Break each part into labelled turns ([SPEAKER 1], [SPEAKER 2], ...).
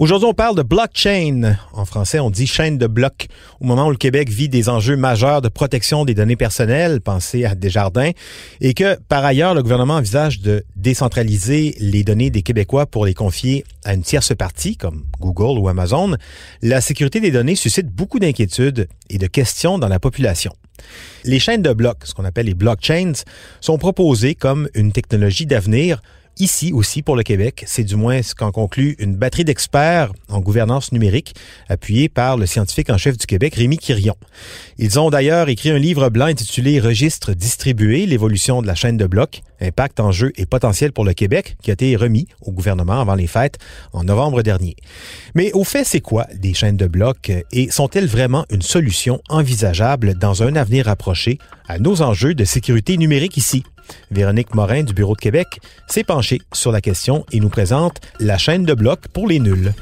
[SPEAKER 1] Aujourd'hui, on parle de blockchain. En français, on dit chaîne de blocs. Au moment où le Québec vit des enjeux majeurs de protection des données personnelles, pensez à Desjardins, et que, par ailleurs, le gouvernement envisage de décentraliser les données des Québécois pour les confier à une tierce partie, comme Google ou Amazon, la sécurité des données suscite beaucoup d'inquiétudes et de questions dans la population. Les chaînes de blocs, ce qu'on appelle les blockchains, sont proposées comme une technologie d'avenir ici aussi pour le Québec. C'est du moins ce qu'en conclut une batterie d'experts en gouvernance numérique appuyée par le scientifique en chef du Québec, Rémi Quirion. Ils ont d'ailleurs écrit un livre blanc intitulé Registre distribué, l'évolution de la chaîne de blocs, impact, enjeu et potentiel pour le Québec, qui a été remis au gouvernement avant les fêtes en novembre dernier. Mais au fait, c'est quoi des chaînes de blocs et sont-elles vraiment une solution envisageable dans un avenir approché à nos enjeux de sécurité numérique ici? Véronique Morin du Bureau de Québec s'est penchée sur la question et nous présente la chaîne de blocs pour les nuls.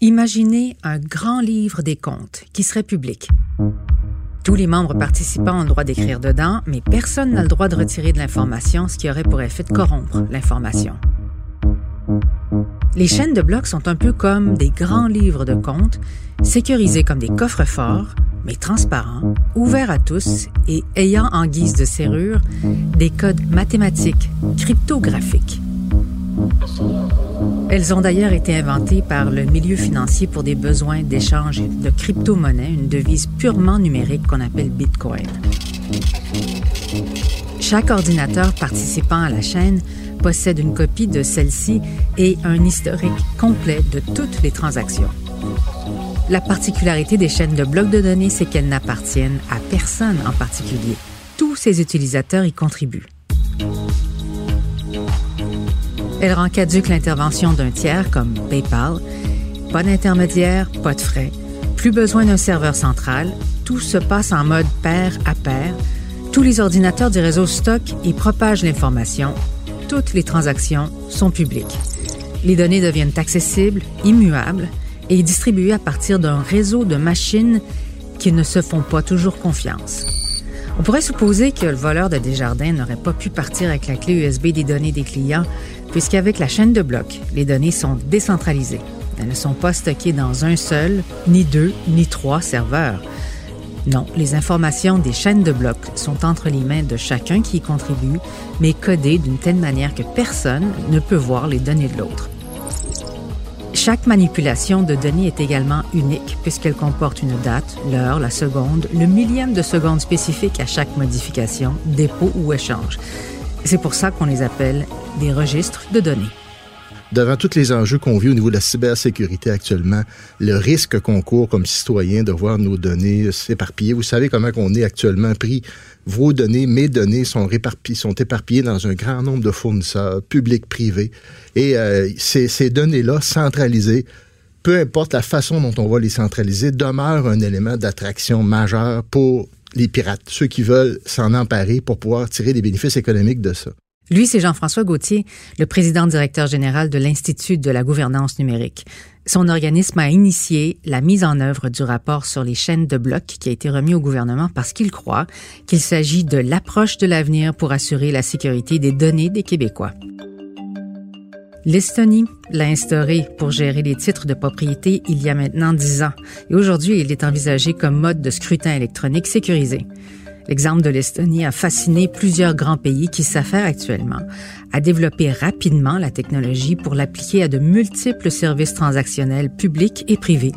[SPEAKER 2] Imaginez un grand livre des comptes qui serait public. Tous les membres participants ont le droit d'écrire dedans, mais personne n'a le droit de retirer de l'information, ce qui aurait pour effet de corrompre l'information. Les chaînes de blocs sont un peu comme des grands livres de comptes, sécurisés comme des coffres forts, mais transparents, ouverts à tous et ayant en guise de serrure des codes mathématiques, cryptographiques. Elles ont d'ailleurs été inventées par le milieu financier pour des besoins d'échange de crypto-monnaie, une devise purement numérique qu'on appelle Bitcoin. Chaque ordinateur participant à la chaîne possède une copie de celle-ci et un historique complet de toutes les transactions. La particularité des chaînes de blocs de données, c'est qu'elles n'appartiennent à personne en particulier. Tous ces utilisateurs y contribuent. Elle rend caduque l'intervention d'un tiers comme PayPal. Pas d'intermédiaire, pas de frais. Plus besoin d'un serveur central. Tout se passe en mode pair à pair. Tous les ordinateurs du réseau stockent et propagent l'information. Toutes les transactions sont publiques. Les données deviennent accessibles, immuables et distribuées à partir d'un réseau de machines qui ne se font pas toujours confiance. On pourrait supposer que le voleur de Desjardins n'aurait pas pu partir avec la clé USB des données des clients puisqu'avec la chaîne de blocs, les données sont décentralisées. Elles ne sont pas stockées dans un seul, ni deux, ni trois serveurs. Non, les informations des chaînes de blocs sont entre les mains de chacun qui y contribue, mais codées d'une telle manière que personne ne peut voir les données de l'autre. Chaque manipulation de données est également unique puisqu'elle comporte une date, l'heure, la seconde, le millième de seconde spécifique à chaque modification, dépôt ou échange. C'est pour ça qu'on les appelle des registres de données.
[SPEAKER 3] Devant tous les enjeux qu'on vit au niveau de la cybersécurité actuellement, le risque qu'on court comme citoyen de voir nos données s'éparpiller, vous savez comment on est actuellement pris. Vos données, mes données sont réparpillées, sont éparpillées dans un grand nombre de fournisseurs, publics, privés. Et euh, ces, ces données-là, centralisées, peu importe la façon dont on va les centraliser, demeurent un élément d'attraction majeur pour les pirates, ceux qui veulent s'en emparer pour pouvoir tirer des bénéfices économiques de ça.
[SPEAKER 2] Lui, c'est Jean-François Gauthier, le président directeur général de l'Institut de la gouvernance numérique. Son organisme a initié la mise en œuvre du rapport sur les chaînes de blocs qui a été remis au gouvernement parce qu'il croit qu'il s'agit de l'approche de l'avenir pour assurer la sécurité des données des Québécois. L'Estonie l'a instauré pour gérer les titres de propriété il y a maintenant dix ans et aujourd'hui il est envisagé comme mode de scrutin électronique sécurisé. L'exemple de l'Estonie a fasciné plusieurs grands pays qui s'affairent actuellement à développer rapidement la technologie pour l'appliquer à de multiples services transactionnels publics et privés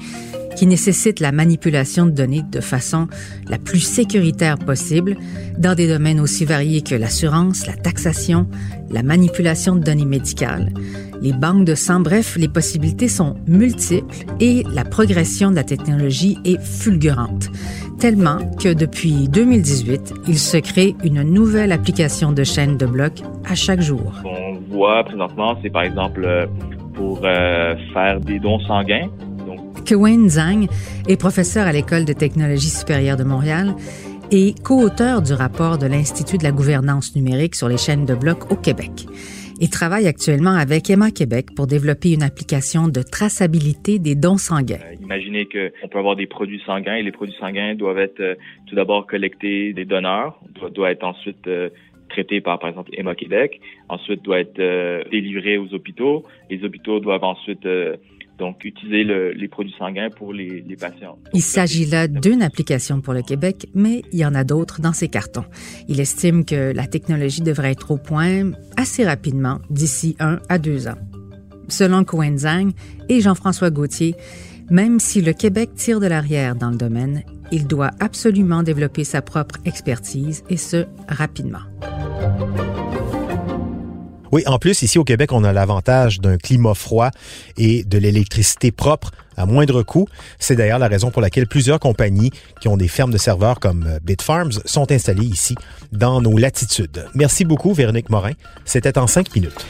[SPEAKER 2] qui nécessitent la manipulation de données de façon la plus sécuritaire possible dans des domaines aussi variés que l'assurance, la taxation, la manipulation de données médicales, les banques de sang, bref, les possibilités sont multiples et la progression de la technologie est fulgurante, tellement que depuis 2018, il se crée une nouvelle application de chaîne de blocs à chaque jour.
[SPEAKER 4] On voit présentement, c'est par exemple euh, pour euh, faire des dons sanguins.
[SPEAKER 2] Donc... Zhang est professeur à l'École de technologie supérieure de Montréal et co-auteur du rapport de l'Institut de la gouvernance numérique sur les chaînes de blocs au Québec. Il travaille actuellement avec Emma Québec pour développer une application de traçabilité des dons sanguins.
[SPEAKER 4] Euh, imaginez qu'on peut avoir des produits sanguins et les produits sanguins doivent être euh, tout d'abord collectés des donneurs, doivent doit être ensuite euh, traités par, par exemple, Emma Québec, ensuite doit être délivré aux hôpitaux. Les hôpitaux doivent ensuite donc utiliser les produits sanguins pour les, patients.
[SPEAKER 2] il s'agit là d'une application pour le Québec, mais il y en a d'autres dans ces cartons. Il estime que la technologie devrait être au point assez rapidement, d'ici un à deux ans. Selon Cohen Zhang et Jean-François Gauthier, même si le Québec tire de l'arrière dans le domaine, il doit absolument développer sa propre expertise et ce, rapidement.
[SPEAKER 1] Oui, en plus, ici au Québec, on a l'avantage d'un climat froid et de l'électricité propre à moindre coût. C'est d'ailleurs la raison pour laquelle plusieurs compagnies qui ont des fermes de serveurs comme euh, Bitfarms sont installées ici dans nos latitudes. Merci beaucoup, Véronique Morin. C'était en cinq minutes.